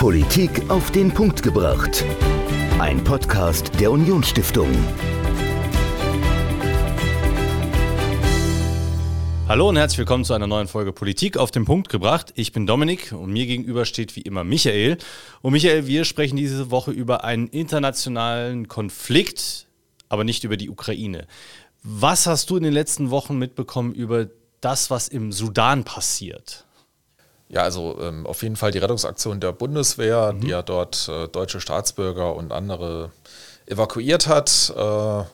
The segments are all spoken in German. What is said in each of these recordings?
Politik auf den Punkt gebracht. Ein Podcast der Unionsstiftung. Hallo und herzlich willkommen zu einer neuen Folge Politik auf den Punkt gebracht. Ich bin Dominik und mir gegenüber steht wie immer Michael. Und Michael, wir sprechen diese Woche über einen internationalen Konflikt, aber nicht über die Ukraine. Was hast du in den letzten Wochen mitbekommen über das, was im Sudan passiert? Ja, also ähm, auf jeden Fall die Rettungsaktion der Bundeswehr, mhm. die ja dort äh, deutsche Staatsbürger und andere evakuiert hat äh,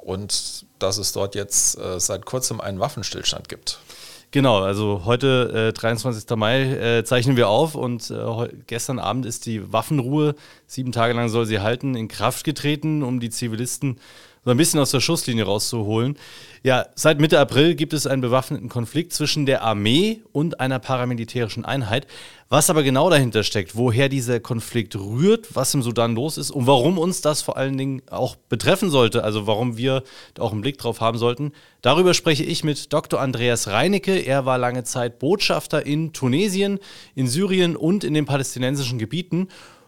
und dass es dort jetzt äh, seit kurzem einen Waffenstillstand gibt. Genau, also heute, äh, 23. Mai, äh, zeichnen wir auf und äh, gestern Abend ist die Waffenruhe, sieben Tage lang soll sie halten, in Kraft getreten, um die Zivilisten so ein bisschen aus der Schusslinie rauszuholen. Ja, seit Mitte April gibt es einen bewaffneten Konflikt zwischen der Armee und einer paramilitärischen Einheit. Was aber genau dahinter steckt, woher dieser Konflikt rührt, was im Sudan los ist und warum uns das vor allen Dingen auch betreffen sollte, also warum wir da auch einen Blick drauf haben sollten, darüber spreche ich mit Dr. Andreas Reinecke. Er war lange Zeit Botschafter in Tunesien, in Syrien und in den palästinensischen Gebieten.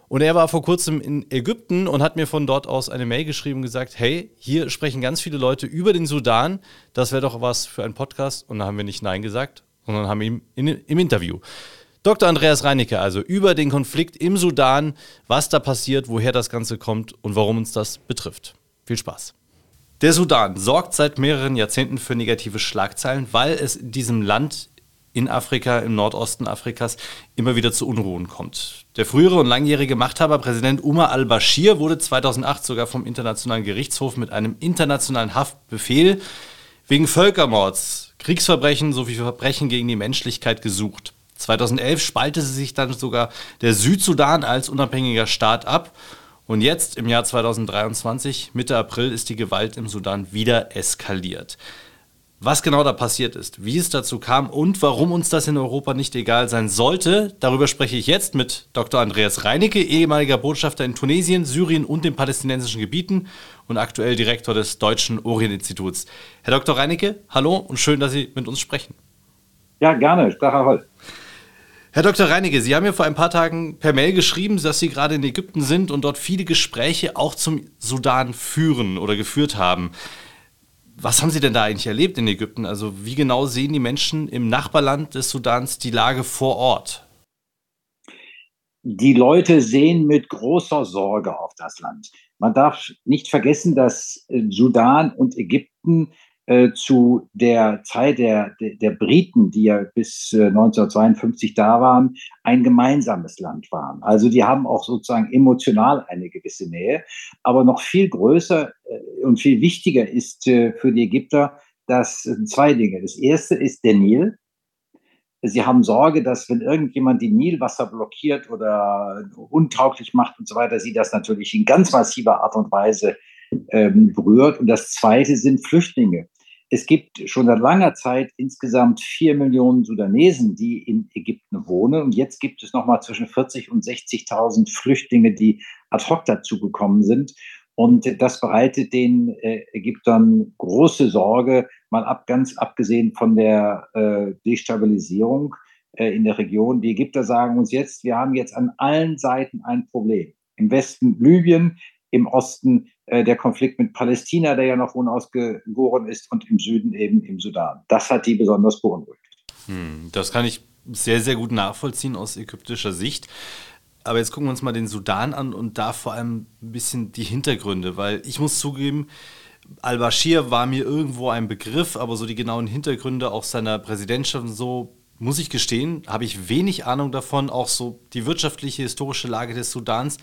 Und er war vor kurzem in Ägypten und hat mir von dort aus eine Mail geschrieben und gesagt, hey, hier sprechen ganz viele Leute über den Sudan, das wäre doch was für einen Podcast. Und da haben wir nicht Nein gesagt, sondern haben ihn in, im Interview. Dr. Andreas Reinecke also über den Konflikt im Sudan, was da passiert, woher das Ganze kommt und warum uns das betrifft. Viel Spaß. Der Sudan sorgt seit mehreren Jahrzehnten für negative Schlagzeilen, weil es in diesem Land in Afrika, im Nordosten Afrikas, immer wieder zu Unruhen kommt. Der frühere und langjährige Machthaber, Präsident Umar al-Bashir, wurde 2008 sogar vom Internationalen Gerichtshof mit einem internationalen Haftbefehl wegen Völkermords, Kriegsverbrechen sowie Verbrechen gegen die Menschlichkeit gesucht. 2011 spaltete sich dann sogar der Südsudan als unabhängiger Staat ab. Und jetzt, im Jahr 2023, Mitte April, ist die Gewalt im Sudan wieder eskaliert. Was genau da passiert ist, wie es dazu kam und warum uns das in Europa nicht egal sein sollte, darüber spreche ich jetzt mit Dr. Andreas Reinecke, ehemaliger Botschafter in Tunesien, Syrien und den palästinensischen Gebieten und aktuell Direktor des Deutschen Orient-Instituts. Herr Dr. Reinecke, hallo und schön, dass Sie mit uns sprechen. Ja, gerne. Herr Holl. Herr Dr. Reinecke, Sie haben mir vor ein paar Tagen per Mail geschrieben, dass Sie gerade in Ägypten sind und dort viele Gespräche auch zum Sudan führen oder geführt haben. Was haben Sie denn da eigentlich erlebt in Ägypten? Also wie genau sehen die Menschen im Nachbarland des Sudans die Lage vor Ort? Die Leute sehen mit großer Sorge auf das Land. Man darf nicht vergessen, dass Sudan und Ägypten äh, zu der Zeit der, der, der, Briten, die ja bis äh, 1952 da waren, ein gemeinsames Land waren. Also die haben auch sozusagen emotional eine gewisse Nähe. Aber noch viel größer äh, und viel wichtiger ist äh, für die Ägypter, dass äh, zwei Dinge. Das erste ist der Nil. Sie haben Sorge, dass wenn irgendjemand die Nilwasser blockiert oder untauglich macht und so weiter, sie das natürlich in ganz massiver Art und Weise ähm, berührt. Und das Zweite sind Flüchtlinge es gibt schon seit langer Zeit insgesamt vier Millionen Sudanesen, die in Ägypten wohnen. Und jetzt gibt es nochmal zwischen 40 und 60.000 Flüchtlinge, die ad hoc dazugekommen sind. Und das bereitet den äh, Ägyptern große Sorge, mal ab, ganz abgesehen von der äh, Destabilisierung äh, in der Region. Die Ägypter sagen uns jetzt, wir haben jetzt an allen Seiten ein Problem. Im Westen Libyen, im Osten äh, der Konflikt mit Palästina, der ja noch unausgegoren ist, und im Süden eben im Sudan. Das hat die besonders beunruhigt. Hm, das kann ich sehr, sehr gut nachvollziehen aus ägyptischer Sicht. Aber jetzt gucken wir uns mal den Sudan an und da vor allem ein bisschen die Hintergründe, weil ich muss zugeben, al-Bashir war mir irgendwo ein Begriff, aber so die genauen Hintergründe auch seiner Präsidentschaft und so, muss ich gestehen, habe ich wenig Ahnung davon. Auch so die wirtschaftliche, historische Lage des Sudans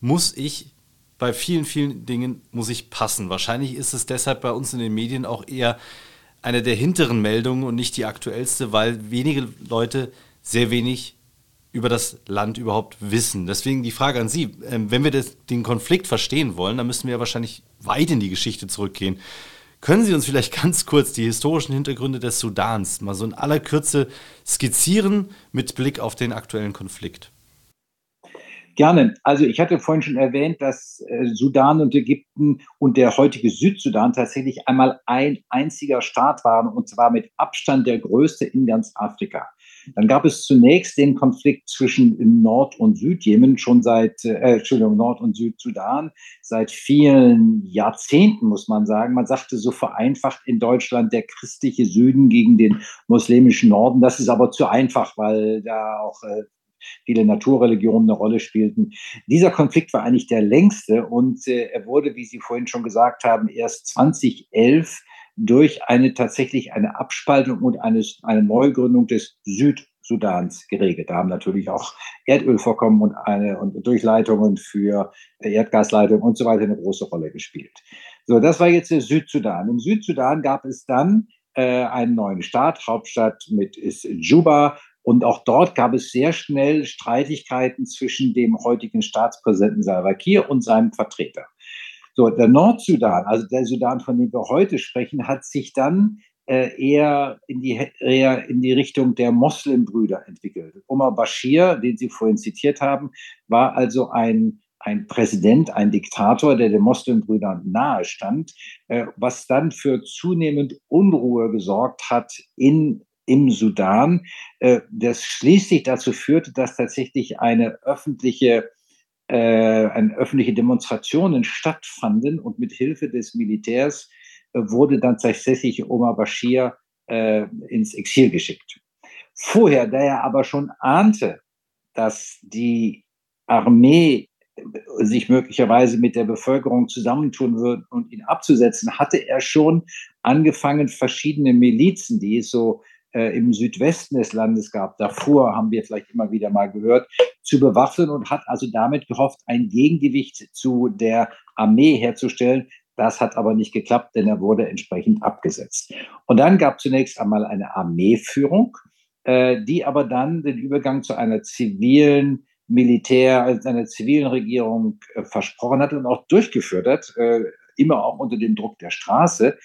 muss ich bei vielen, vielen Dingen muss ich passen. Wahrscheinlich ist es deshalb bei uns in den Medien auch eher eine der hinteren Meldungen und nicht die aktuellste, weil wenige Leute sehr wenig über das Land überhaupt wissen. Deswegen die Frage an Sie, ähm, wenn wir das, den Konflikt verstehen wollen, dann müssen wir wahrscheinlich weit in die Geschichte zurückgehen. Können Sie uns vielleicht ganz kurz die historischen Hintergründe des Sudans mal so in aller Kürze skizzieren mit Blick auf den aktuellen Konflikt? Gerne. Also ich hatte vorhin schon erwähnt, dass äh, Sudan und Ägypten und der heutige Südsudan tatsächlich einmal ein einziger Staat waren und zwar mit Abstand der größte in ganz Afrika. Dann gab es zunächst den Konflikt zwischen Nord- und Südjemen schon seit, äh, Entschuldigung, Nord- und Südsudan seit vielen Jahrzehnten, muss man sagen. Man sagte so vereinfacht in Deutschland der christliche Süden gegen den muslimischen Norden. Das ist aber zu einfach, weil da auch äh, viele Naturreligionen eine Rolle spielten. Dieser Konflikt war eigentlich der längste und äh, er wurde, wie Sie vorhin schon gesagt haben, erst 2011 durch eine tatsächlich eine Abspaltung und eine, eine Neugründung des Südsudans geregelt. Da haben natürlich auch Erdölvorkommen und, eine, und Durchleitungen für Erdgasleitungen und so weiter eine große Rolle gespielt. So, das war jetzt der Südsudan. Im Südsudan gab es dann äh, einen neuen Staat, Hauptstadt mit ist Juba. Und auch dort gab es sehr schnell Streitigkeiten zwischen dem heutigen Staatspräsidenten Salva Kiir und seinem Vertreter. So, der Nordsudan, also der Sudan, von dem wir heute sprechen, hat sich dann äh, eher, in die, eher in die Richtung der Moslembrüder entwickelt. Omar Bashir, den Sie vorhin zitiert haben, war also ein, ein Präsident, ein Diktator, der den Moslembrüdern nahe stand, äh, was dann für zunehmend Unruhe gesorgt hat in im Sudan, äh, das schließlich dazu führte, dass tatsächlich eine öffentliche äh, eine öffentliche Demonstrationen stattfanden und mit Hilfe des Militärs äh, wurde dann tatsächlich Omar Bashir ins Exil geschickt. Vorher, da er aber schon ahnte, dass die Armee sich möglicherweise mit der Bevölkerung zusammentun würde und ihn abzusetzen, hatte er schon angefangen, verschiedene Milizen, die es so äh, im Südwesten des Landes gab, davor haben wir vielleicht immer wieder mal gehört, zu bewaffnen und hat also damit gehofft, ein Gegengewicht zu der Armee herzustellen. Das hat aber nicht geklappt, denn er wurde entsprechend abgesetzt. Und dann gab zunächst einmal eine Armeeführung, äh, die aber dann den Übergang zu einer zivilen Militär, also einer zivilen Regierung äh, versprochen hat und auch durchgeführt hat, immer auch unter dem Druck der Straße.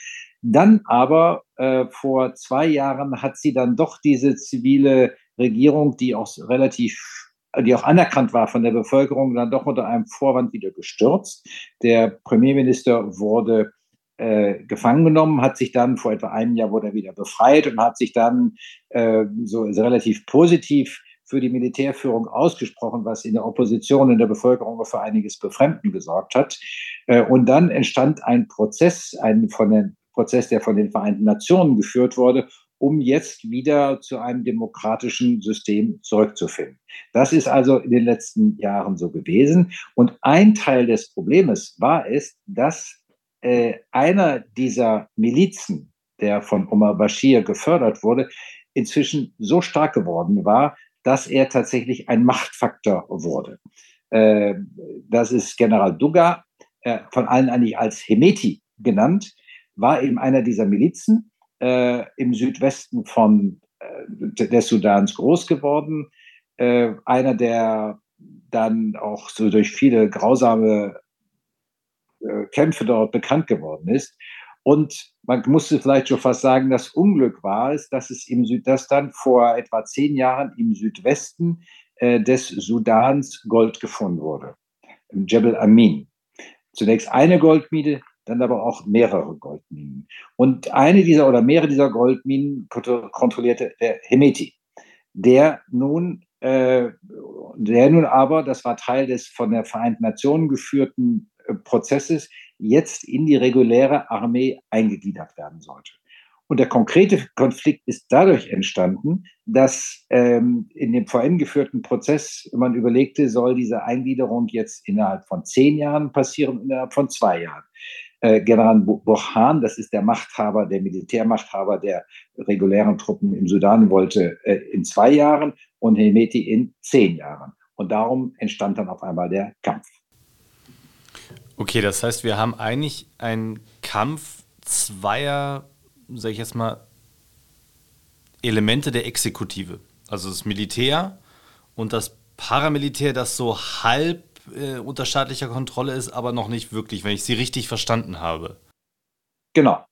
Dann aber äh, vor zwei Jahren hat sie dann doch diese zivile Regierung, die auch relativ die auch anerkannt war von der Bevölkerung, dann doch unter einem Vorwand wieder gestürzt. Der Premierminister wurde äh, gefangen genommen, hat sich dann vor etwa einem Jahr wurde er wieder befreit und hat sich dann äh, so relativ positiv für die Militärführung ausgesprochen, was in der Opposition, in der Bevölkerung für einiges Befremden gesorgt hat. Äh, und dann entstand ein Prozess, ein von den Prozess, der von den Vereinten Nationen geführt wurde, um jetzt wieder zu einem demokratischen System zurückzufinden. Das ist also in den letzten Jahren so gewesen. Und ein Teil des Problems war es, dass äh, einer dieser Milizen, der von Omar Bashir gefördert wurde, inzwischen so stark geworden war, dass er tatsächlich ein Machtfaktor wurde. Äh, das ist General Duga, äh, von allen eigentlich als Hemeti genannt war eben einer dieser Milizen äh, im Südwesten von äh, des Sudans groß geworden. Äh, einer, der dann auch so durch viele grausame äh, Kämpfe dort bekannt geworden ist. Und man musste vielleicht schon fast sagen, das Unglück war es, dass es im Süd, dass dann vor etwa zehn Jahren im Südwesten äh, des Sudans Gold gefunden wurde. Im Jebel Amin. Zunächst eine Goldmine, dann aber auch mehrere Goldminen. Und eine dieser oder mehrere dieser Goldminen kontrollierte der Hemeti, der nun, äh, der nun aber, das war Teil des von der Vereinten Nationen geführten äh, Prozesses, jetzt in die reguläre Armee eingegliedert werden sollte. Und der konkrete Konflikt ist dadurch entstanden, dass ähm, in dem VN geführten Prozess man überlegte, soll diese Eingliederung jetzt innerhalb von zehn Jahren passieren, innerhalb von zwei Jahren. Äh, General Burhan, das ist der Machthaber, der Militärmachthaber der regulären Truppen im Sudan, wollte äh, in zwei Jahren und Hemeti in zehn Jahren. Und darum entstand dann auf einmal der Kampf. Okay, das heißt, wir haben eigentlich einen Kampf zweier, sag ich jetzt mal, Elemente der Exekutive. Also das Militär und das Paramilitär, das so halb äh, unter staatlicher Kontrolle ist, aber noch nicht wirklich, wenn ich sie richtig verstanden habe. Genau.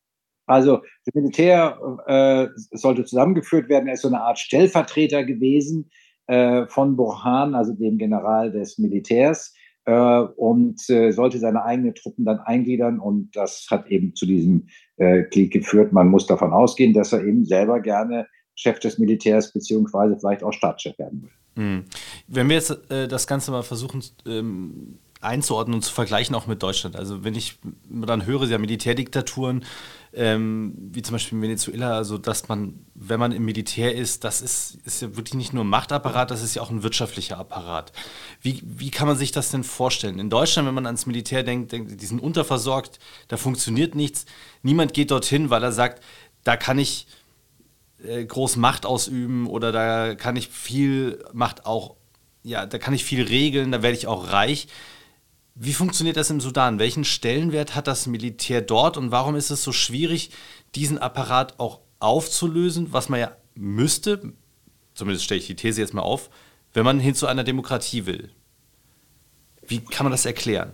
Also das Militär äh, sollte zusammengeführt werden. Er ist so eine Art Stellvertreter gewesen äh, von Burhan, also dem General des Militärs, äh, und äh, sollte seine eigenen Truppen dann eingliedern. Und das hat eben zu diesem äh, Krieg geführt. Man muss davon ausgehen, dass er eben selber gerne Chef des Militärs beziehungsweise vielleicht auch Staatschef werden will. Mhm. Wenn wir jetzt äh, das Ganze mal versuchen ähm, einzuordnen und zu vergleichen auch mit Deutschland. Also wenn ich dann höre, ja Militärdiktaturen, ähm, wie zum Beispiel in Venezuela, also dass man, wenn man im Militär ist, das ist, ist ja wirklich nicht nur ein Machtapparat, das ist ja auch ein wirtschaftlicher Apparat. Wie, wie kann man sich das denn vorstellen? In Deutschland, wenn man ans Militär denkt, denkt, die sind unterversorgt, da funktioniert nichts. Niemand geht dorthin, weil er sagt, da kann ich äh, groß Macht ausüben oder da kann ich viel Macht auch, ja, da kann ich viel regeln, da werde ich auch reich. Wie funktioniert das im Sudan? Welchen Stellenwert hat das Militär dort und warum ist es so schwierig, diesen Apparat auch aufzulösen, was man ja müsste, zumindest stelle ich die These jetzt mal auf, wenn man hin zu einer Demokratie will? Wie kann man das erklären?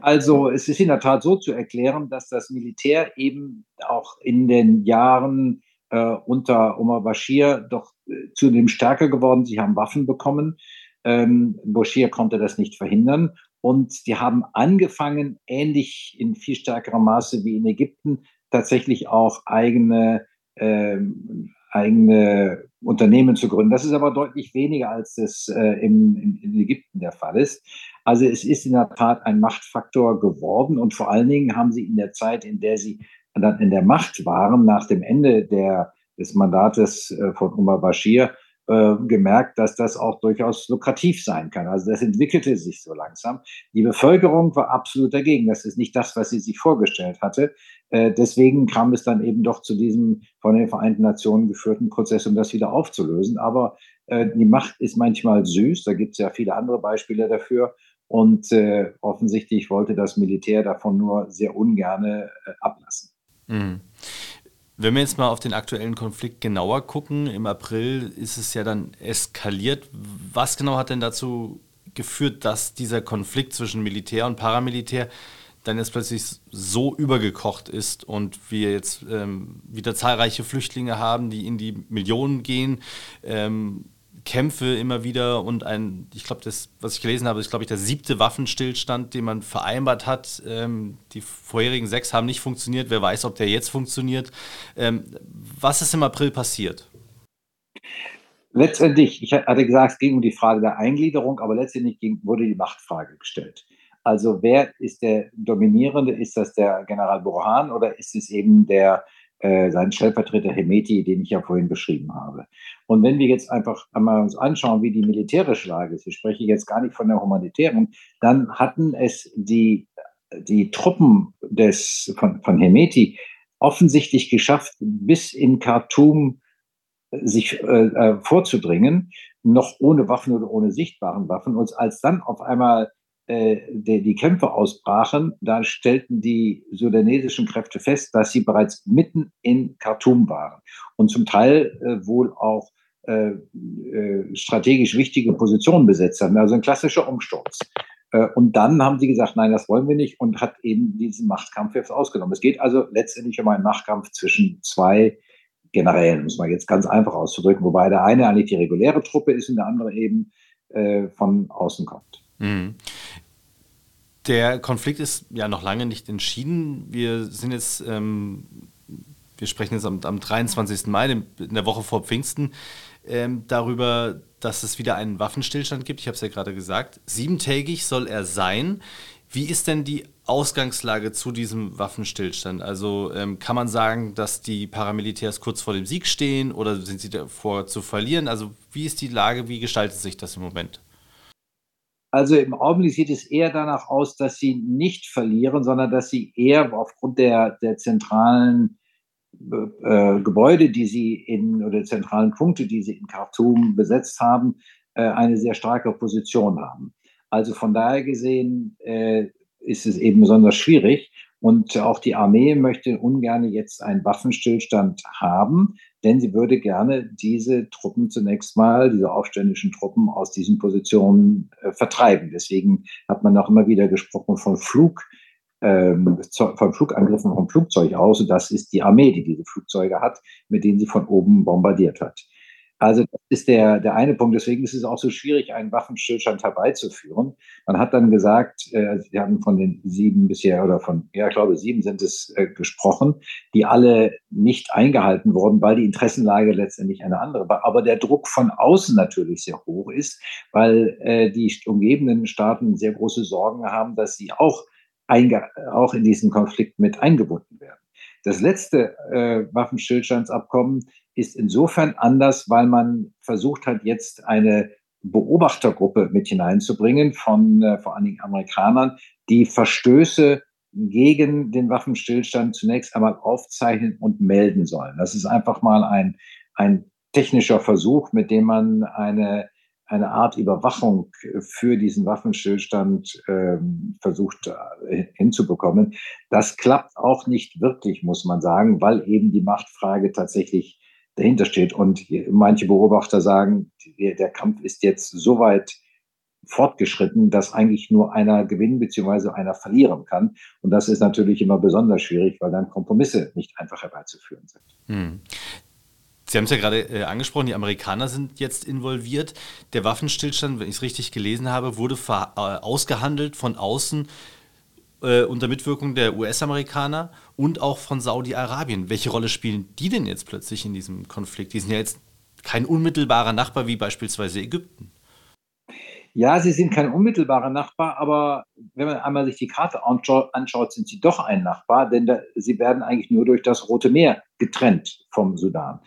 Also es ist in der Tat so zu erklären, dass das Militär eben auch in den Jahren äh, unter Omar Bashir doch äh, zunehmend stärker geworden. Sie haben Waffen bekommen. Ähm, Bashir konnte das nicht verhindern. Und die haben angefangen, ähnlich in viel stärkerem Maße wie in Ägypten, tatsächlich auch eigene, ähm, eigene Unternehmen zu gründen. Das ist aber deutlich weniger, als es äh, in, in, Ägypten der Fall ist. Also es ist in der Tat ein Machtfaktor geworden und vor allen Dingen haben sie in der Zeit, in der sie dann in der Macht waren, nach dem Ende der, des Mandates äh, von Umar Bashir, äh, gemerkt, dass das auch durchaus lukrativ sein kann. Also das entwickelte sich so langsam. Die Bevölkerung war absolut dagegen. Das ist nicht das, was sie sich vorgestellt hatte. Äh, deswegen kam es dann eben doch zu diesem von den Vereinten Nationen geführten Prozess, um das wieder aufzulösen. Aber äh, die Macht ist manchmal süß. Da gibt es ja viele andere Beispiele dafür. Und äh, offensichtlich wollte das Militär davon nur sehr ungerne äh, ablassen. Mhm. Wenn wir jetzt mal auf den aktuellen Konflikt genauer gucken, im April ist es ja dann eskaliert. Was genau hat denn dazu geführt, dass dieser Konflikt zwischen Militär und Paramilitär dann jetzt plötzlich so übergekocht ist und wir jetzt ähm, wieder zahlreiche Flüchtlinge haben, die in die Millionen gehen, ähm, Kämpfe immer wieder und ein, ich glaube, das, was ich gelesen habe, ist, glaube ich, der siebte Waffenstillstand, den man vereinbart hat. Ähm, die vorherigen sechs haben nicht funktioniert. Wer weiß, ob der jetzt funktioniert. Ähm, was ist im April passiert? Letztendlich, ich hatte gesagt, es ging um die Frage der Eingliederung, aber letztendlich ging, wurde die Machtfrage gestellt. Also wer ist der Dominierende? Ist das der General Burhan oder ist es eben der äh, sein Stellvertreter Hemeti, den ich ja vorhin beschrieben habe. Und wenn wir jetzt einfach einmal uns anschauen, wie die militärische Lage ist, ich spreche jetzt gar nicht von der humanitären, dann hatten es die, die Truppen des, von, von Hemeti offensichtlich geschafft, bis in Khartoum sich äh, äh vorzudringen, noch ohne Waffen oder ohne sichtbaren Waffen. Und als dann auf einmal äh, die, die Kämpfe ausbrachen, da stellten die sudanesischen Kräfte fest, dass sie bereits mitten in Khartoum waren und zum Teil äh, wohl auch äh, äh, strategisch wichtige Positionen besetzt haben. Also ein klassischer Umsturz. Äh, und dann haben sie gesagt, nein, das wollen wir nicht und hat eben diesen Machtkampf jetzt ausgenommen. Es geht also letztendlich um einen Machtkampf zwischen zwei Generälen, muss man jetzt ganz einfach auszudrücken, wobei der eine eigentlich die reguläre Truppe ist und der andere eben äh, von außen kommt. Mhm. Der Konflikt ist ja noch lange nicht entschieden. Wir sind jetzt, ähm, wir sprechen jetzt am, am 23. Mai, in der Woche vor Pfingsten, ähm, darüber, dass es wieder einen Waffenstillstand gibt. Ich habe es ja gerade gesagt. Siebentägig soll er sein. Wie ist denn die Ausgangslage zu diesem Waffenstillstand? Also ähm, kann man sagen, dass die Paramilitärs kurz vor dem Sieg stehen oder sind sie davor zu verlieren? Also wie ist die Lage, wie gestaltet sich das im Moment? Also im Augenblick sieht es eher danach aus, dass sie nicht verlieren, sondern dass sie eher aufgrund der, der zentralen äh, Gebäude, die sie in, oder zentralen Punkte, die sie in Khartoum besetzt haben, äh, eine sehr starke Position haben. Also von daher gesehen äh, ist es eben besonders schwierig. Und auch die Armee möchte ungern jetzt einen Waffenstillstand haben, denn sie würde gerne diese Truppen zunächst mal, diese aufständischen Truppen aus diesen Positionen äh, vertreiben. Deswegen hat man auch immer wieder gesprochen von Flug, ähm, von Flugangriffen vom Flugzeug aus. Und das ist die Armee, die diese Flugzeuge hat, mit denen sie von oben bombardiert hat. Also das ist der, der eine Punkt. Deswegen ist es auch so schwierig, einen Waffenstillstand herbeizuführen. Man hat dann gesagt, äh, Sie haben von den sieben bisher oder von, ja, ich glaube, sieben sind es äh, gesprochen, die alle nicht eingehalten wurden, weil die Interessenlage letztendlich eine andere war. Aber der Druck von außen natürlich sehr hoch ist, weil äh, die umgebenden Staaten sehr große Sorgen haben, dass sie auch, auch in diesen Konflikt mit eingebunden werden. Das letzte äh, Waffenstillstandsabkommen ist insofern anders, weil man versucht hat, jetzt eine Beobachtergruppe mit hineinzubringen von äh, vor allen Dingen Amerikanern, die Verstöße gegen den Waffenstillstand zunächst einmal aufzeichnen und melden sollen. Das ist einfach mal ein, ein technischer Versuch, mit dem man eine, eine Art Überwachung für diesen Waffenstillstand ähm, versucht äh, hinzubekommen. Das klappt auch nicht wirklich, muss man sagen, weil eben die Machtfrage tatsächlich dahinter steht. Und manche Beobachter sagen, der Kampf ist jetzt so weit fortgeschritten, dass eigentlich nur einer gewinnen bzw. einer verlieren kann. Und das ist natürlich immer besonders schwierig, weil dann Kompromisse nicht einfach herbeizuführen sind. Hm. Sie haben es ja gerade äh, angesprochen, die Amerikaner sind jetzt involviert. Der Waffenstillstand, wenn ich es richtig gelesen habe, wurde äh, ausgehandelt von außen äh, unter Mitwirkung der US-Amerikaner und auch von Saudi-Arabien. Welche Rolle spielen die denn jetzt plötzlich in diesem Konflikt? Die sind ja jetzt kein unmittelbarer Nachbar wie beispielsweise Ägypten. Ja, sie sind kein unmittelbarer Nachbar, aber wenn man einmal sich die Karte anschaut, sind sie doch ein Nachbar, denn da, sie werden eigentlich nur durch das Rote Meer getrennt vom Sudan.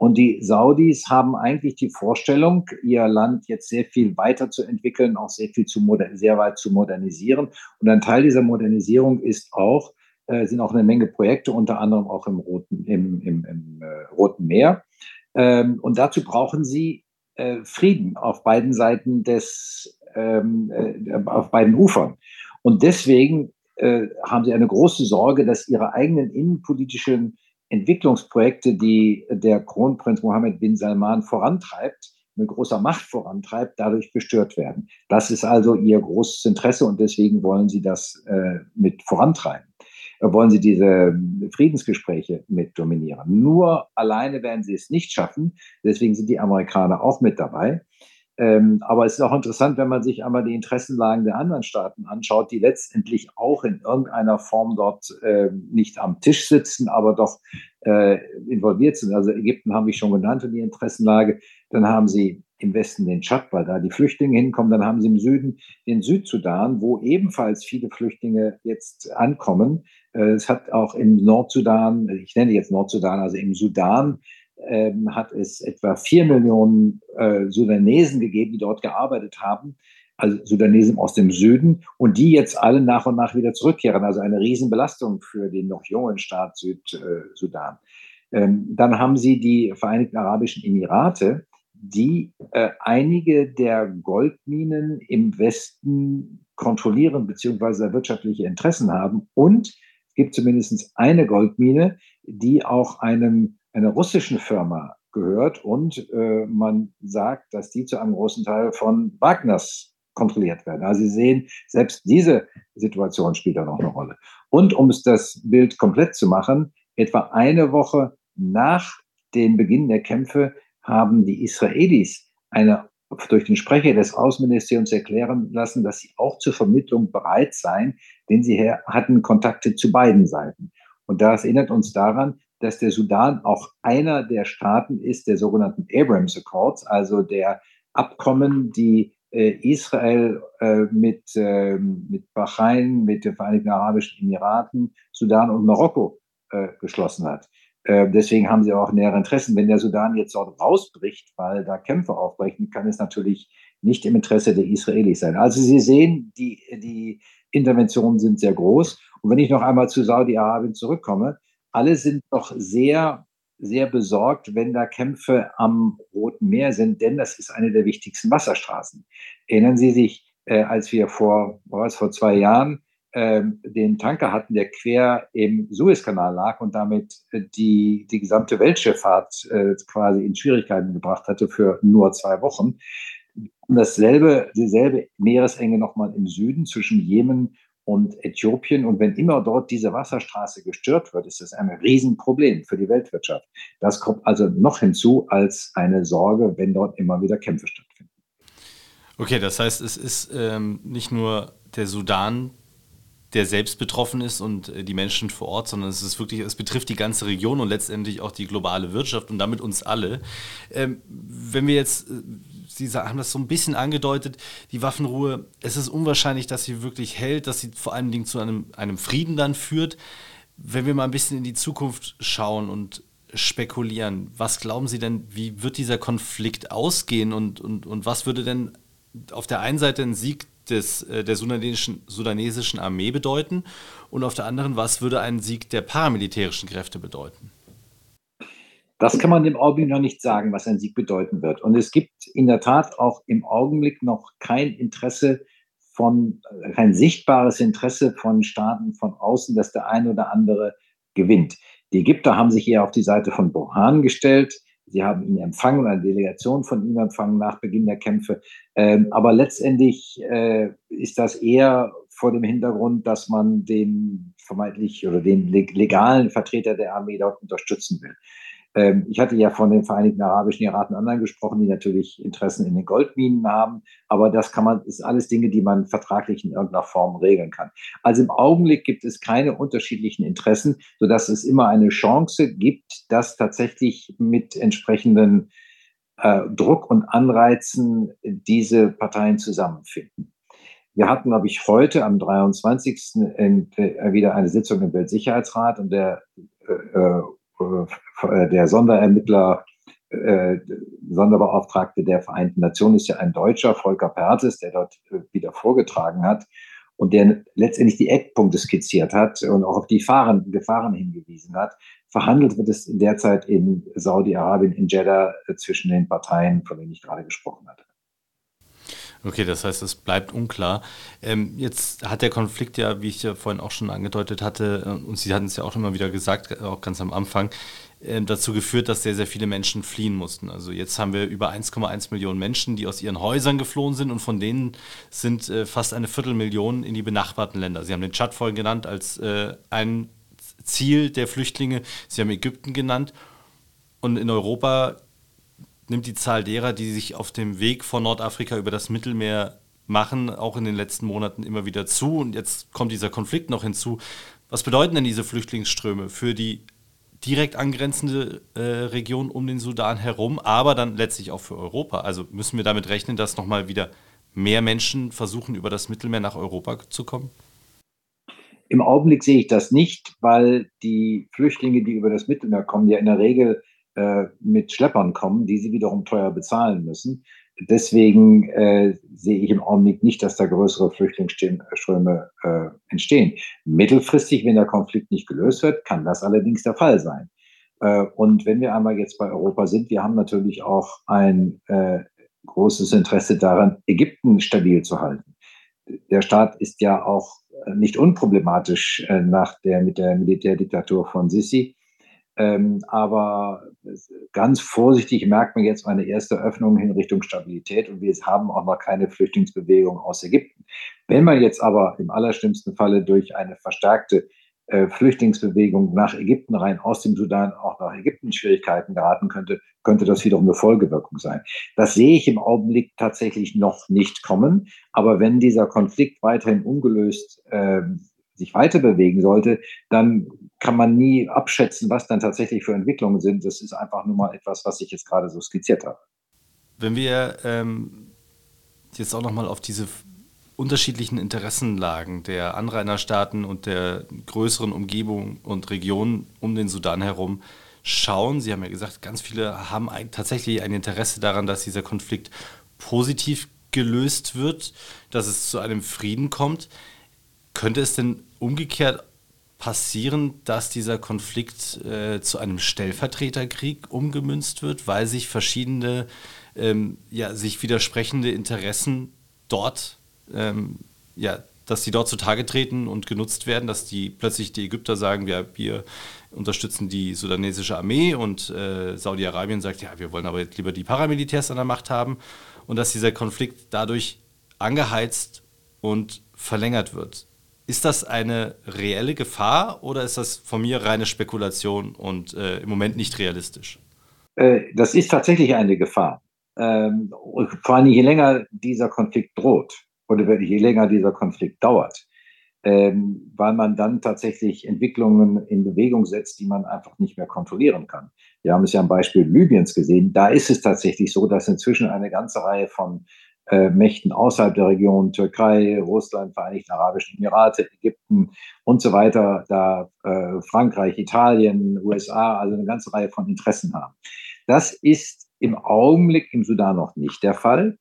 Und die Saudis haben eigentlich die Vorstellung, ihr Land jetzt sehr viel weiterzuentwickeln, auch sehr viel zu sehr weit zu modernisieren. Und ein Teil dieser Modernisierung ist auch, äh, sind auch eine Menge Projekte, unter anderem auch im Roten, im, im, im äh, Roten Meer. Ähm, und dazu brauchen sie äh, Frieden auf beiden Seiten des, ähm, äh, auf beiden Ufern. Und deswegen äh, haben sie eine große Sorge, dass ihre eigenen innenpolitischen Entwicklungsprojekte, die der Kronprinz Mohammed bin Salman vorantreibt, mit großer Macht vorantreibt, dadurch gestört werden. Das ist also ihr großes Interesse und deswegen wollen sie das äh, mit vorantreiben. Äh, wollen sie diese Friedensgespräche mit dominieren. Nur alleine werden sie es nicht schaffen. Deswegen sind die Amerikaner auch mit dabei. Ähm, aber es ist auch interessant, wenn man sich einmal die Interessenlagen der anderen Staaten anschaut, die letztendlich auch in irgendeiner Form dort äh, nicht am Tisch sitzen, aber doch äh, involviert sind. Also Ägypten habe ich schon genannt und die Interessenlage. Dann haben sie im Westen den Tschad, weil da die Flüchtlinge hinkommen. Dann haben sie im Süden den Südsudan, wo ebenfalls viele Flüchtlinge jetzt ankommen. Äh, es hat auch im Nordsudan, ich nenne jetzt Nordsudan, also im Sudan, ähm, hat es etwa vier Millionen äh, Sudanesen gegeben, die dort gearbeitet haben, also Sudanesen aus dem Süden, und die jetzt alle nach und nach wieder zurückkehren. Also eine Riesenbelastung für den noch jungen Staat Südsudan. Ähm, dann haben sie die Vereinigten Arabischen Emirate, die äh, einige der Goldminen im Westen kontrollieren bzw. wirtschaftliche Interessen haben. Und es gibt zumindest eine Goldmine, die auch einem einer russischen Firma gehört und äh, man sagt, dass die zu einem großen Teil von Wagners kontrolliert werden. Also Sie sehen, selbst diese Situation spielt da noch eine Rolle. Und um es das Bild komplett zu machen, etwa eine Woche nach dem Beginn der Kämpfe haben die Israelis eine durch den Sprecher des Außenministeriums erklären lassen, dass sie auch zur Vermittlung bereit seien, denn sie hatten Kontakte zu beiden Seiten. Und das erinnert uns daran, dass der Sudan auch einer der Staaten ist der sogenannten Abrams Accords, also der Abkommen, die äh, Israel äh, mit, äh, mit Bahrain, mit den Vereinigten Arabischen Emiraten, Sudan und Marokko äh, geschlossen hat. Äh, deswegen haben sie auch nähere Interessen. Wenn der Sudan jetzt dort rausbricht, weil da Kämpfe aufbrechen, kann es natürlich nicht im Interesse der Israelis sein. Also Sie sehen, die, die Interventionen sind sehr groß. Und wenn ich noch einmal zu Saudi-Arabien zurückkomme, alle sind doch sehr, sehr besorgt, wenn da Kämpfe am Roten Meer sind, denn das ist eine der wichtigsten Wasserstraßen. Erinnern Sie sich, äh, als wir vor, was, vor zwei Jahren äh, den Tanker hatten, der quer im Suezkanal lag und damit äh, die, die gesamte Weltschifffahrt äh, quasi in Schwierigkeiten gebracht hatte für nur zwei Wochen. Und dasselbe, dieselbe Meeresenge nochmal im Süden zwischen Jemen und Äthiopien. Und wenn immer dort diese Wasserstraße gestört wird, ist das ein Riesenproblem für die Weltwirtschaft. Das kommt also noch hinzu als eine Sorge, wenn dort immer wieder Kämpfe stattfinden. Okay, das heißt, es ist ähm, nicht nur der Sudan, der selbst betroffen ist und äh, die Menschen vor Ort, sondern es ist wirklich, es betrifft die ganze Region und letztendlich auch die globale Wirtschaft und damit uns alle. Ähm, wenn wir jetzt, äh, Sie haben das so ein bisschen angedeutet, die Waffenruhe, es ist unwahrscheinlich, dass sie wirklich hält, dass sie vor allen Dingen zu einem, einem Frieden dann führt. Wenn wir mal ein bisschen in die Zukunft schauen und spekulieren, was glauben Sie denn, wie wird dieser Konflikt ausgehen und, und, und was würde denn auf der einen Seite ein Sieg des, äh, der sudanesischen, sudanesischen Armee bedeuten? Und auf der anderen, was würde ein Sieg der paramilitärischen Kräfte bedeuten? Das kann man im Augenblick noch nicht sagen, was ein Sieg bedeuten wird. Und es gibt in der Tat auch im Augenblick noch kein Interesse von, äh, kein sichtbares Interesse von Staaten von außen, dass der eine oder andere gewinnt. Die Ägypter haben sich eher auf die Seite von Burhan gestellt. Sie haben ihn empfangen, eine Delegation von ihm empfangen nach Beginn der Kämpfe. Ähm, aber letztendlich äh, ist das eher vor dem Hintergrund, dass man den vermeintlich oder den legalen Vertreter der Armee dort unterstützen will. Ähm, ich hatte ja von den Vereinigten Arabischen Emiraten anderen gesprochen, die natürlich Interessen in den Goldminen haben, aber das kann man, ist alles Dinge, die man vertraglich in irgendeiner Form regeln kann. Also im Augenblick gibt es keine unterschiedlichen Interessen, sodass es immer eine Chance gibt, dass tatsächlich mit entsprechenden äh, Druck und Anreizen diese Parteien zusammenfinden. Wir hatten, glaube ich, heute am 23. In, äh, wieder eine Sitzung im Weltsicherheitsrat und der äh, äh äh, der Sonderermittler, äh, Sonderbeauftragte der Vereinten Nationen ist ja ein Deutscher, Volker Pertes, der dort äh, wieder vorgetragen hat und der letztendlich die Eckpunkte skizziert hat und auch auf die Gefahren, Gefahren hingewiesen hat. Verhandelt wird es derzeit in Saudi-Arabien, in Jeddah, äh, zwischen den Parteien, von denen ich gerade gesprochen hatte. Okay, das heißt, es bleibt unklar. Ähm, jetzt hat der Konflikt ja, wie ich ja vorhin auch schon angedeutet hatte, äh, und Sie hatten es ja auch immer wieder gesagt, auch ganz am Anfang, äh, dazu geführt, dass sehr, sehr viele Menschen fliehen mussten. Also jetzt haben wir über 1,1 Millionen Menschen, die aus ihren Häusern geflohen sind und von denen sind äh, fast eine Viertelmillion in die benachbarten Länder. Sie haben den Tschad vorhin genannt als äh, ein Ziel der Flüchtlinge. Sie haben Ägypten genannt. Und in Europa nimmt die Zahl derer, die sich auf dem Weg von Nordafrika über das Mittelmeer machen, auch in den letzten Monaten immer wieder zu. Und jetzt kommt dieser Konflikt noch hinzu. Was bedeuten denn diese Flüchtlingsströme für die direkt angrenzende äh, Region um den Sudan herum, aber dann letztlich auch für Europa? Also müssen wir damit rechnen, dass nochmal wieder mehr Menschen versuchen, über das Mittelmeer nach Europa zu kommen? Im Augenblick sehe ich das nicht, weil die Flüchtlinge, die über das Mittelmeer kommen, ja in der Regel äh, mit Schleppern kommen, die sie wiederum teuer bezahlen müssen. Deswegen äh, sehe ich im Augenblick nicht, dass da größere Flüchtlingsströme äh, entstehen. Mittelfristig, wenn der Konflikt nicht gelöst wird, kann das allerdings der Fall sein. Äh, und wenn wir einmal jetzt bei Europa sind, wir haben natürlich auch ein äh, großes Interesse daran, Ägypten stabil zu halten. Der Staat ist ja auch nicht unproblematisch nach der, mit der Militärdiktatur von Sisi. Ähm, aber ganz vorsichtig merkt man jetzt eine erste Öffnung in Richtung Stabilität und wir haben auch noch keine Flüchtlingsbewegung aus Ägypten. Wenn man jetzt aber im allerschlimmsten Falle durch eine verstärkte äh, Flüchtlingsbewegung nach Ägypten rein, aus dem Sudan auch nach Ägypten Schwierigkeiten geraten könnte, könnte das wiederum eine Folgewirkung sein. Das sehe ich im Augenblick tatsächlich noch nicht kommen. Aber wenn dieser Konflikt weiterhin ungelöst äh, sich weiter bewegen sollte, dann kann man nie abschätzen, was dann tatsächlich für Entwicklungen sind. Das ist einfach nur mal etwas, was ich jetzt gerade so skizziert habe. Wenn wir ähm, jetzt auch nochmal auf diese unterschiedlichen Interessenlagen der Anrainerstaaten und der größeren Umgebung und Regionen um den Sudan herum schauen. Sie haben ja gesagt, ganz viele haben tatsächlich ein Interesse daran, dass dieser Konflikt positiv gelöst wird, dass es zu einem Frieden kommt. Könnte es denn umgekehrt passieren, dass dieser Konflikt äh, zu einem Stellvertreterkrieg umgemünzt wird, weil sich verschiedene, ähm, ja, sich widersprechende Interessen dort, ähm, ja, dass die dort zutage treten und genutzt werden, dass die plötzlich die Ägypter sagen, wir, wir unterstützen die sudanesische Armee und äh, Saudi-Arabien sagt, ja, wir wollen aber jetzt lieber die Paramilitärs an der Macht haben und dass dieser Konflikt dadurch angeheizt und verlängert wird. Ist das eine reelle Gefahr oder ist das von mir reine Spekulation und äh, im Moment nicht realistisch? Äh, das ist tatsächlich eine Gefahr. Ähm, vor allem je länger dieser Konflikt droht oder je länger dieser Konflikt dauert, ähm, weil man dann tatsächlich Entwicklungen in Bewegung setzt, die man einfach nicht mehr kontrollieren kann. Wir haben es ja am Beispiel Libyens gesehen. Da ist es tatsächlich so, dass inzwischen eine ganze Reihe von Mächten außerhalb der Region, Türkei, Russland, Vereinigte Arabische Emirate, Ägypten und so weiter, da äh, Frankreich, Italien, USA, also eine ganze Reihe von Interessen haben. Das ist im Augenblick im Sudan noch nicht der Fall.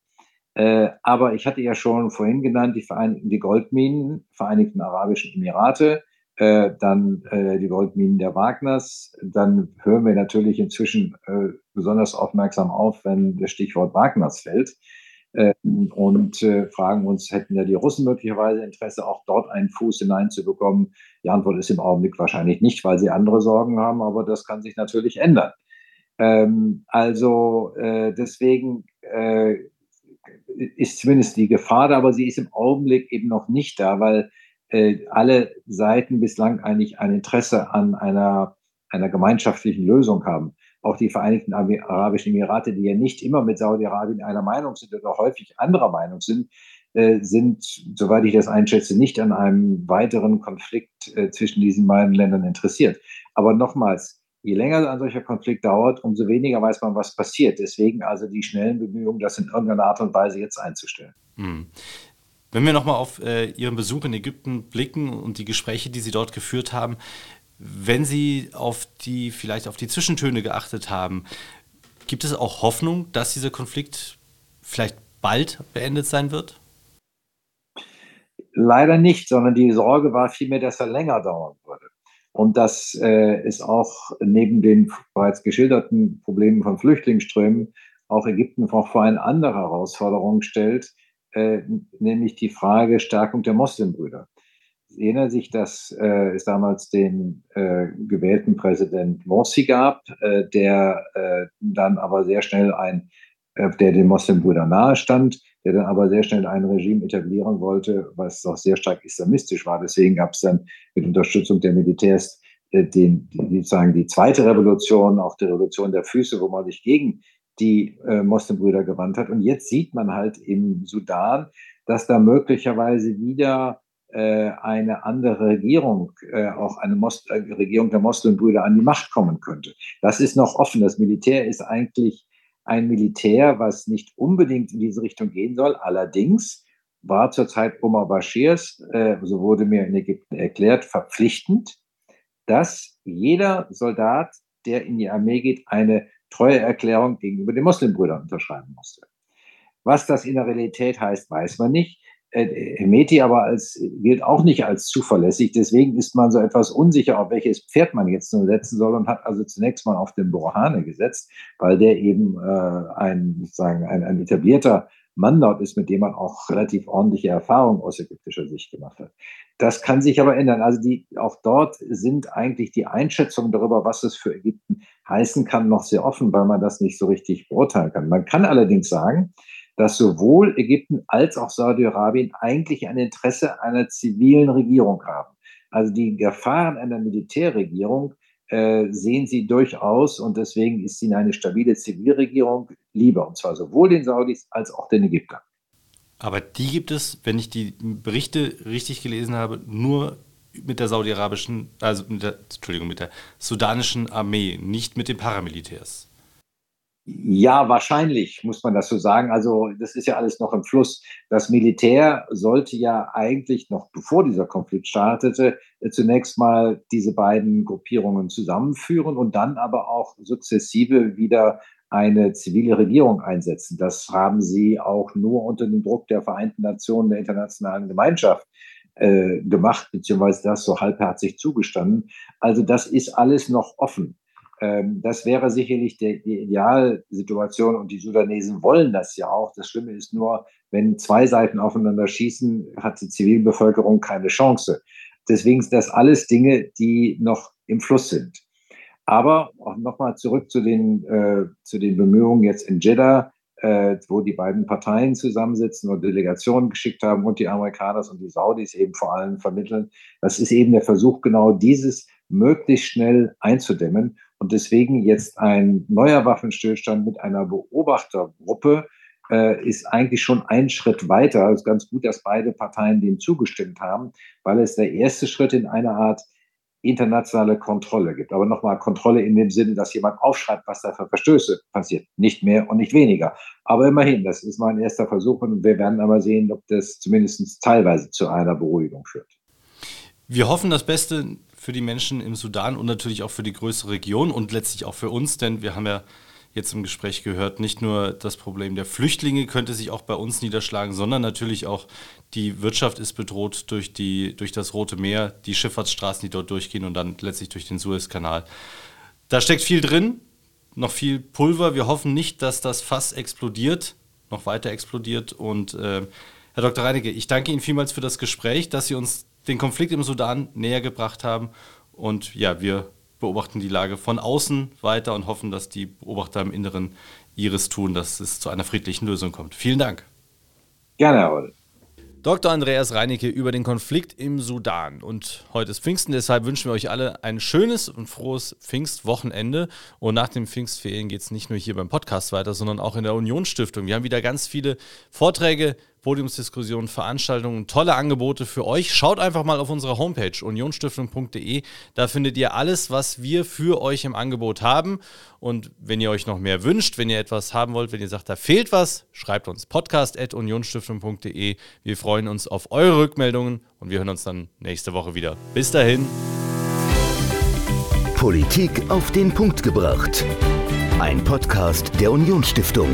Äh, aber ich hatte ja schon vorhin genannt, die, Verein die Goldminen, Vereinigten Arabischen Emirate, äh, dann äh, die Goldminen der Wagners. Dann hören wir natürlich inzwischen äh, besonders aufmerksam auf, wenn das Stichwort Wagners fällt. Ähm, und äh, fragen uns, hätten ja die Russen möglicherweise Interesse, auch dort einen Fuß hineinzubekommen? Die Antwort ist im Augenblick wahrscheinlich nicht, weil sie andere Sorgen haben, aber das kann sich natürlich ändern. Ähm, also äh, deswegen äh, ist zumindest die Gefahr da, aber sie ist im Augenblick eben noch nicht da, weil alle Seiten bislang eigentlich ein Interesse an einer, einer gemeinschaftlichen Lösung haben auch die Vereinigten Arabischen Emirate, die ja nicht immer mit Saudi-Arabien einer Meinung sind oder häufig anderer Meinung sind, äh, sind, soweit ich das einschätze, nicht an einem weiteren Konflikt äh, zwischen diesen beiden Ländern interessiert. Aber nochmals, je länger ein solcher Konflikt dauert, umso weniger weiß man, was passiert. Deswegen also die schnellen Bemühungen, das in irgendeiner Art und Weise jetzt einzustellen. Hm. Wenn wir nochmal auf äh, Ihren Besuch in Ägypten blicken und die Gespräche, die Sie dort geführt haben, wenn Sie auf die, vielleicht auf die Zwischentöne geachtet haben, gibt es auch Hoffnung, dass dieser Konflikt vielleicht bald beendet sein wird? Leider nicht, sondern die Sorge war vielmehr, dass er länger dauern würde. Und dass äh, es auch neben den bereits geschilderten Problemen von Flüchtlingsströmen auch Ägypten auch vor eine andere Herausforderung stellt, äh, nämlich die Frage Stärkung der Moslembrüder erinnert sich, dass äh, es damals den äh, gewählten Präsident Morsi gab, äh, der äh, dann aber sehr schnell ein, äh, der den Moslembrüdern nahe stand, der dann aber sehr schnell ein Regime etablieren wollte, was auch sehr stark islamistisch war. Deswegen gab es dann mit Unterstützung der Militärs äh, den, die, sozusagen die zweite Revolution, auch die Revolution der Füße, wo man sich gegen die äh, Moslembrüder gewandt hat. Und jetzt sieht man halt im Sudan, dass da möglicherweise wieder eine andere Regierung, äh, auch eine Mos äh, Regierung der Moslembrüder an die Macht kommen könnte. Das ist noch offen. Das Militär ist eigentlich ein Militär, was nicht unbedingt in diese Richtung gehen soll. Allerdings war zur Zeit Omar Bashirs, so wurde mir in Ägypten erklärt, verpflichtend, dass jeder Soldat, der in die Armee geht, eine Treueerklärung gegenüber den Moslembrüdern unterschreiben musste. Was das in der Realität heißt, weiß man nicht. Äh, Meti aber als, gilt auch nicht als zuverlässig. Deswegen ist man so etwas unsicher, auf welches Pferd man jetzt nun setzen soll und hat also zunächst mal auf den Burhane gesetzt, weil der eben äh, ein, sozusagen ein, ein etablierter Mann dort ist, mit dem man auch relativ ordentliche Erfahrungen aus ägyptischer Sicht gemacht hat. Das kann sich aber ändern. Also die, auch dort sind eigentlich die Einschätzungen darüber, was es für Ägypten heißen kann, noch sehr offen, weil man das nicht so richtig beurteilen kann. Man kann allerdings sagen, dass sowohl Ägypten als auch Saudi-Arabien eigentlich ein Interesse einer zivilen Regierung haben. Also die Gefahren einer Militärregierung äh, sehen sie durchaus und deswegen ist ihnen eine stabile Zivilregierung lieber, und zwar sowohl den Saudis als auch den Ägyptern. Aber die gibt es, wenn ich die Berichte richtig gelesen habe, nur mit der saudi-arabischen, also mit der, Entschuldigung, mit der sudanischen Armee, nicht mit den Paramilitärs. Ja, wahrscheinlich muss man das so sagen. Also das ist ja alles noch im Fluss. Das Militär sollte ja eigentlich noch bevor dieser Konflikt startete, äh, zunächst mal diese beiden Gruppierungen zusammenführen und dann aber auch sukzessive wieder eine zivile Regierung einsetzen. Das haben sie auch nur unter dem Druck der Vereinten Nationen, der internationalen Gemeinschaft äh, gemacht, beziehungsweise das so halbherzig zugestanden. Also das ist alles noch offen. Ähm, das wäre sicherlich die, die Idealsituation und die Sudanesen wollen das ja auch. Das Schlimme ist nur, wenn zwei Seiten aufeinander schießen, hat die Zivilbevölkerung keine Chance. Deswegen sind das alles Dinge, die noch im Fluss sind. Aber auch nochmal zurück zu den, äh, zu den Bemühungen jetzt in Jeddah. äh, wo die beiden Parteien zusammensitzen und Delegationen geschickt haben und die Amerikaner und die Saudis eben vor allem vermitteln. Das ist eben der Versuch, genau dieses möglichst schnell einzudämmen. Und deswegen jetzt ein neuer Waffenstillstand mit einer Beobachtergruppe äh, ist eigentlich schon ein Schritt weiter. Es ist ganz gut, dass beide Parteien dem zugestimmt haben, weil es der erste Schritt in eine Art internationale Kontrolle gibt. Aber nochmal Kontrolle in dem Sinne, dass jemand aufschreibt, was da für Verstöße passiert. Nicht mehr und nicht weniger. Aber immerhin, das ist mal ein erster Versuch und wir werden aber sehen, ob das zumindest teilweise zu einer Beruhigung führt. Wir hoffen das Beste für die Menschen im Sudan und natürlich auch für die größere Region und letztlich auch für uns, denn wir haben ja jetzt im Gespräch gehört, nicht nur das Problem der Flüchtlinge könnte sich auch bei uns niederschlagen, sondern natürlich auch die Wirtschaft ist bedroht durch, die, durch das Rote Meer, die Schifffahrtsstraßen, die dort durchgehen und dann letztlich durch den Suezkanal. Da steckt viel drin, noch viel Pulver. Wir hoffen nicht, dass das Fass explodiert, noch weiter explodiert. Und äh, Herr Dr. Reinecke, ich danke Ihnen vielmals für das Gespräch, dass Sie uns den Konflikt im Sudan näher gebracht haben. Und ja, wir beobachten die Lage von außen weiter und hoffen, dass die Beobachter im Inneren ihres tun, dass es zu einer friedlichen Lösung kommt. Vielen Dank. Gerne, Herr. Dr. Andreas Reinecke über den Konflikt im Sudan. Und heute ist Pfingsten, deshalb wünschen wir euch alle ein schönes und frohes Pfingstwochenende. Und nach den Pfingstferien geht es nicht nur hier beim Podcast weiter, sondern auch in der Unionsstiftung. Wir haben wieder ganz viele Vorträge, Podiumsdiskussionen, Veranstaltungen, tolle Angebote für euch. Schaut einfach mal auf unsere Homepage unionsstiftung.de. Da findet ihr alles, was wir für euch im Angebot haben. Und wenn ihr euch noch mehr wünscht, wenn ihr etwas haben wollt, wenn ihr sagt, da fehlt was, schreibt uns podcast.unionsstiftung.de. Wir freuen uns auf eure Rückmeldungen und wir hören uns dann nächste Woche wieder. Bis dahin. Politik auf den Punkt gebracht. Ein Podcast der Unionsstiftung.